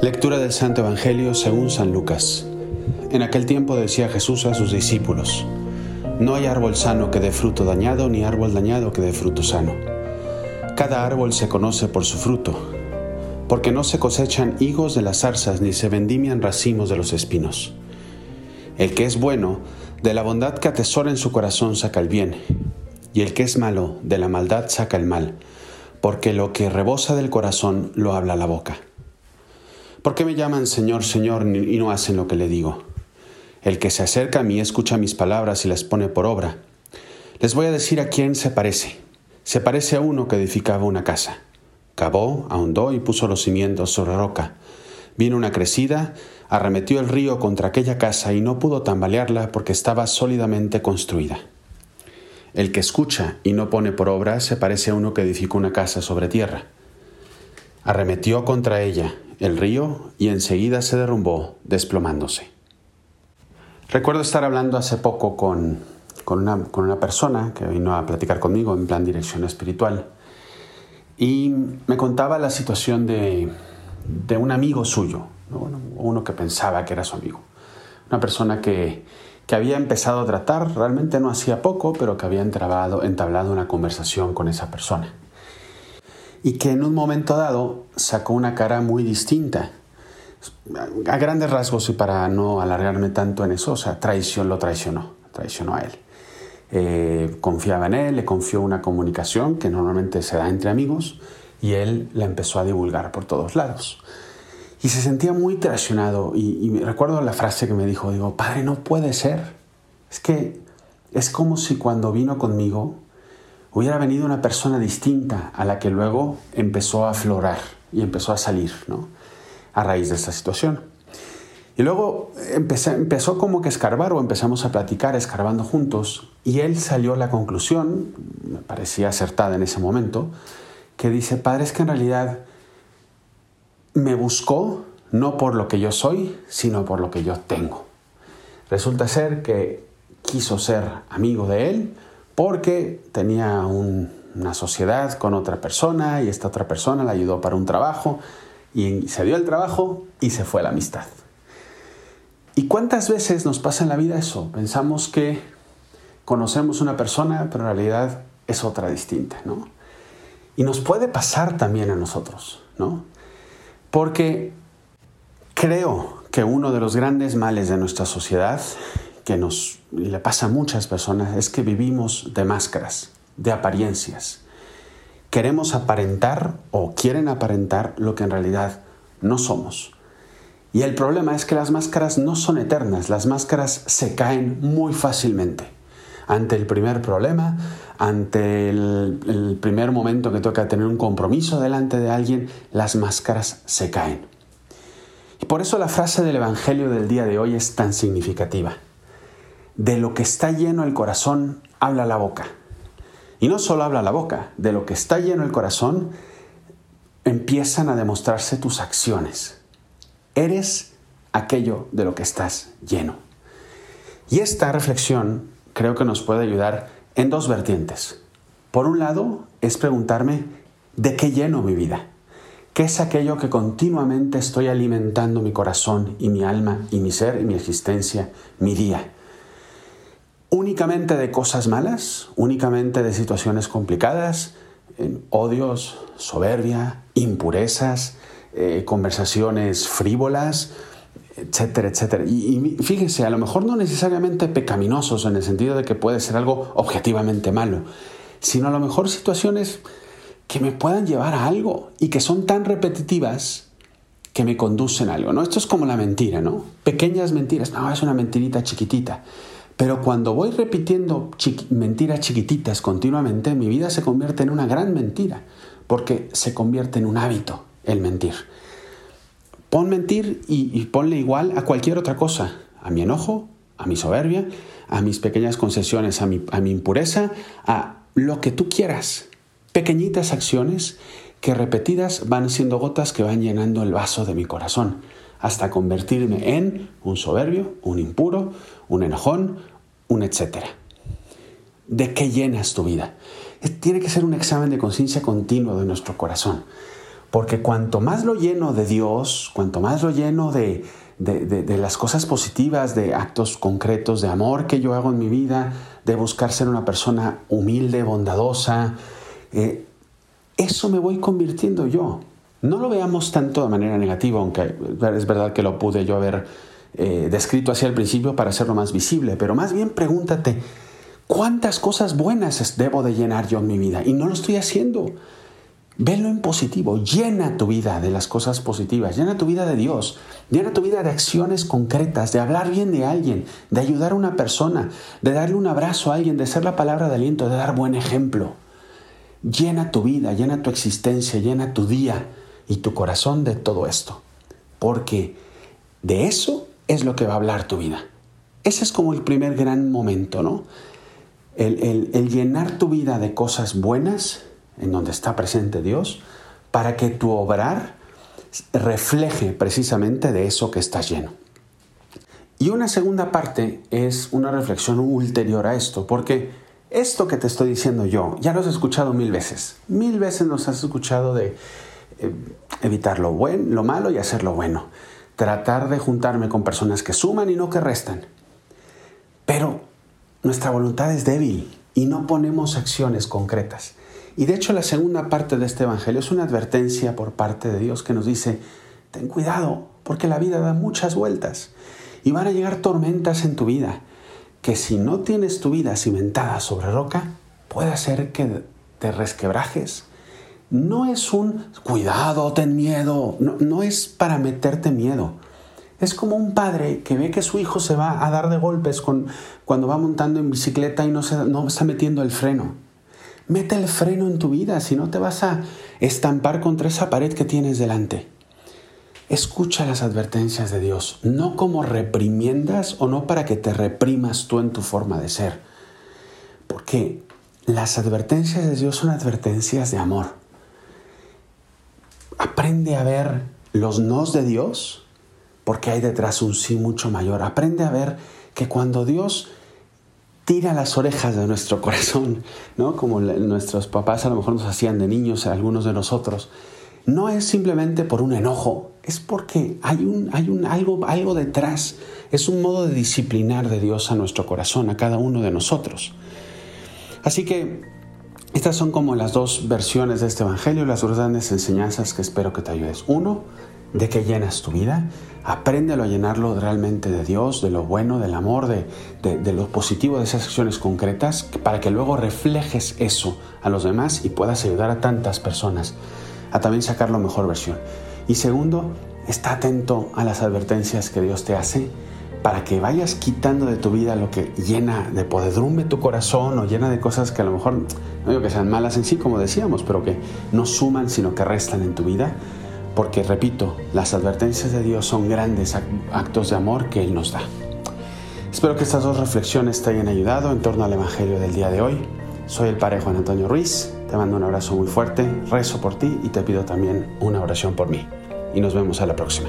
Lectura del Santo Evangelio según San Lucas. En aquel tiempo decía Jesús a sus discípulos, No hay árbol sano que dé fruto dañado, ni árbol dañado que dé fruto sano. Cada árbol se conoce por su fruto, porque no se cosechan higos de las zarzas, ni se vendimian racimos de los espinos. El que es bueno, de la bondad que atesora en su corazón saca el bien, y el que es malo, de la maldad saca el mal, porque lo que rebosa del corazón lo habla la boca. ¿Por qué me llaman Señor, Señor y no hacen lo que le digo? El que se acerca a mí escucha mis palabras y las pone por obra. Les voy a decir a quién se parece. Se parece a uno que edificaba una casa. Cavó, ahondó y puso los cimientos sobre roca. Vino una crecida, arremetió el río contra aquella casa y no pudo tambalearla porque estaba sólidamente construida. El que escucha y no pone por obra se parece a uno que edificó una casa sobre tierra. Arremetió contra ella el río y enseguida se derrumbó, desplomándose. Recuerdo estar hablando hace poco con, una, persona que vino a platicar conmigo en plan dirección espiritual y me contaba la situación de, un amigo suyo, uno que pensaba que era su amigo, una persona que, que había empezado a tratar, realmente no hacía poco, pero que había entablado una conversación con esa persona y que en un momento dado sacó una cara muy distinta. A grandes rasgos y para no alargarme tanto en eso, o sea, traición lo traicionó, traicionó a él. Eh, confiaba en él, le confió una comunicación que normalmente se da entre amigos y él la empezó a divulgar por todos lados. Y se sentía muy traicionado y, y recuerdo la frase que me dijo, digo, padre, no puede ser. Es que es como si cuando vino conmigo hubiera venido una persona distinta a la que luego empezó a aflorar y empezó a salir, ¿no? A raíz de esta situación. Y luego empezó como que escarbar o empezamos a platicar escarbando juntos y él salió a la conclusión, me parecía acertada en ese momento, que dice, padre, es que en realidad me buscó no por lo que yo soy, sino por lo que yo tengo. Resulta ser que quiso ser amigo de él, porque tenía una sociedad con otra persona y esta otra persona le ayudó para un trabajo y se dio el trabajo y se fue la amistad. ¿Y cuántas veces nos pasa en la vida eso? Pensamos que conocemos una persona, pero en realidad es otra distinta, ¿no? Y nos puede pasar también a nosotros, ¿no? Porque creo que uno de los grandes males de nuestra sociedad que nos le pasa a muchas personas es que vivimos de máscaras, de apariencias. Queremos aparentar o quieren aparentar lo que en realidad no somos. Y el problema es que las máscaras no son eternas, las máscaras se caen muy fácilmente. Ante el primer problema, ante el, el primer momento que toca tener un compromiso delante de alguien, las máscaras se caen. Y por eso la frase del Evangelio del día de hoy es tan significativa de lo que está lleno el corazón, habla la boca. Y no solo habla la boca, de lo que está lleno el corazón, empiezan a demostrarse tus acciones. Eres aquello de lo que estás lleno. Y esta reflexión creo que nos puede ayudar en dos vertientes. Por un lado, es preguntarme, ¿de qué lleno mi vida? ¿Qué es aquello que continuamente estoy alimentando mi corazón y mi alma y mi ser y mi existencia, mi día? Únicamente de cosas malas, únicamente de situaciones complicadas, odios, soberbia, impurezas, eh, conversaciones frívolas, etcétera, etcétera. Y, y, fíjense, a lo mejor no necesariamente pecaminosos en el sentido de que puede ser algo objetivamente malo, sino a lo mejor situaciones que me puedan llevar a algo y que son tan repetitivas que me conducen a algo, ¿no? Esto es como la mentira, ¿no? Pequeñas mentiras, no, es una mentirita chiquitita. Pero cuando voy repitiendo mentiras chiquititas continuamente, mi vida se convierte en una gran mentira, porque se convierte en un hábito el mentir. Pon mentir y, ponle igual a cualquier otra cosa, a mi enojo, a mi soberbia, a mis pequeñas concesiones, a mi, impureza, a lo que tú quieras. Pequeñitas acciones que repetidas van siendo gotas que van llenando el vaso de mi corazón hasta convertirme en un soberbio, un impuro, un enojón, un etcétera. ¿De qué llenas tu vida? tiene que ser un examen de conciencia continuo de nuestro corazón. Porque cuanto más lo lleno de Dios, cuanto más lo lleno de, de, las cosas positivas, de actos concretos de amor que yo hago en mi vida, de buscar ser una persona humilde, bondadosa, eh, eso me voy convirtiendo yo. No lo veamos tanto de manera negativa, aunque es verdad que lo pude yo haber eh, descrito así al principio para hacerlo más visible, pero más bien pregúntate, ¿cuántas cosas buenas debo de llenar yo en mi vida? Y no lo estoy haciendo. Velo en positivo, llena tu vida de las cosas positivas, llena tu vida de Dios, llena tu vida de acciones concretas, de hablar bien de alguien, de ayudar a una persona, de darle un abrazo a alguien, de ser la palabra de aliento, de dar buen ejemplo. Llena tu vida, llena tu existencia, llena tu día y tu corazón de todo esto, porque de eso es lo que va a hablar tu vida. Ese es como el primer gran momento, ¿no? El, llenar tu vida de cosas buenas, en donde está presente Dios, para que tu obrar refleje precisamente de eso que estás lleno. Y una segunda parte es una reflexión ulterior a esto, porque esto que te estoy diciendo yo, ya lo has escuchado mil veces. Mil veces nos has escuchado de evitar lo, bueno, lo malo y hacer lo bueno. Tratar de juntarme con personas que suman y no que restan. Pero nuestra voluntad es débil y no ponemos acciones concretas. Y de hecho la segunda parte de este Evangelio es una advertencia por parte de Dios que nos dice, ten cuidado, porque la vida da muchas vueltas y van a llegar tormentas en tu vida, que si no tienes tu vida cimentada sobre roca, puede ser que te resquebrajes. No es un cuidado, ten miedo, no, es para meterte miedo. Es como un padre que ve que su hijo se va a dar de golpes con, cuando va montando en bicicleta y no, no está metiendo el freno. Mete el freno en tu vida, si no te vas a estampar contra esa pared que tienes delante. Escucha las advertencias de Dios, no como reprimiendas o no para que te reprimas tú en tu forma de ser. Porque las advertencias de Dios son advertencias de amor. Aprende a ver los nos de Dios porque hay detrás un sí mucho mayor. Aprende a ver que cuando Dios tira las orejas de nuestro corazón, ¿no? Como nuestros papás a lo mejor nos hacían de niños, algunos de nosotros. No es simplemente por un enojo, es porque hay, un, hay un, algo, algo detrás. Es un modo de disciplinar de Dios a nuestro corazón, a cada uno de nosotros. Así que estas son como las dos versiones de este Evangelio, las dos grandes enseñanzas que espero que te ayudes. Uno, de qué llenas tu vida. Apréndelo a llenarlo realmente de Dios, de lo bueno, del amor, de, de, lo positivo de esas acciones concretas, para que luego reflejes eso a los demás y puedas ayudar a tantas personas a también sacar la mejor versión. Y segundo, está atento a las advertencias que Dios te hace para que vayas quitando de tu vida lo que llena de podedrumbe tu corazón o llena de cosas que a lo mejor, no digo que sean malas en sí, como decíamos, pero que no suman, sino que restan en tu vida porque repito, las advertencias de Dios son grandes actos de amor que Él nos da. Espero que estas dos reflexiones te hayan ayudado en torno al Evangelio del día de hoy. Soy el Padre Juan Antonio Ruiz, te mando un abrazo muy fuerte, rezo por ti y te pido también una oración por mí. Y nos vemos a la próxima.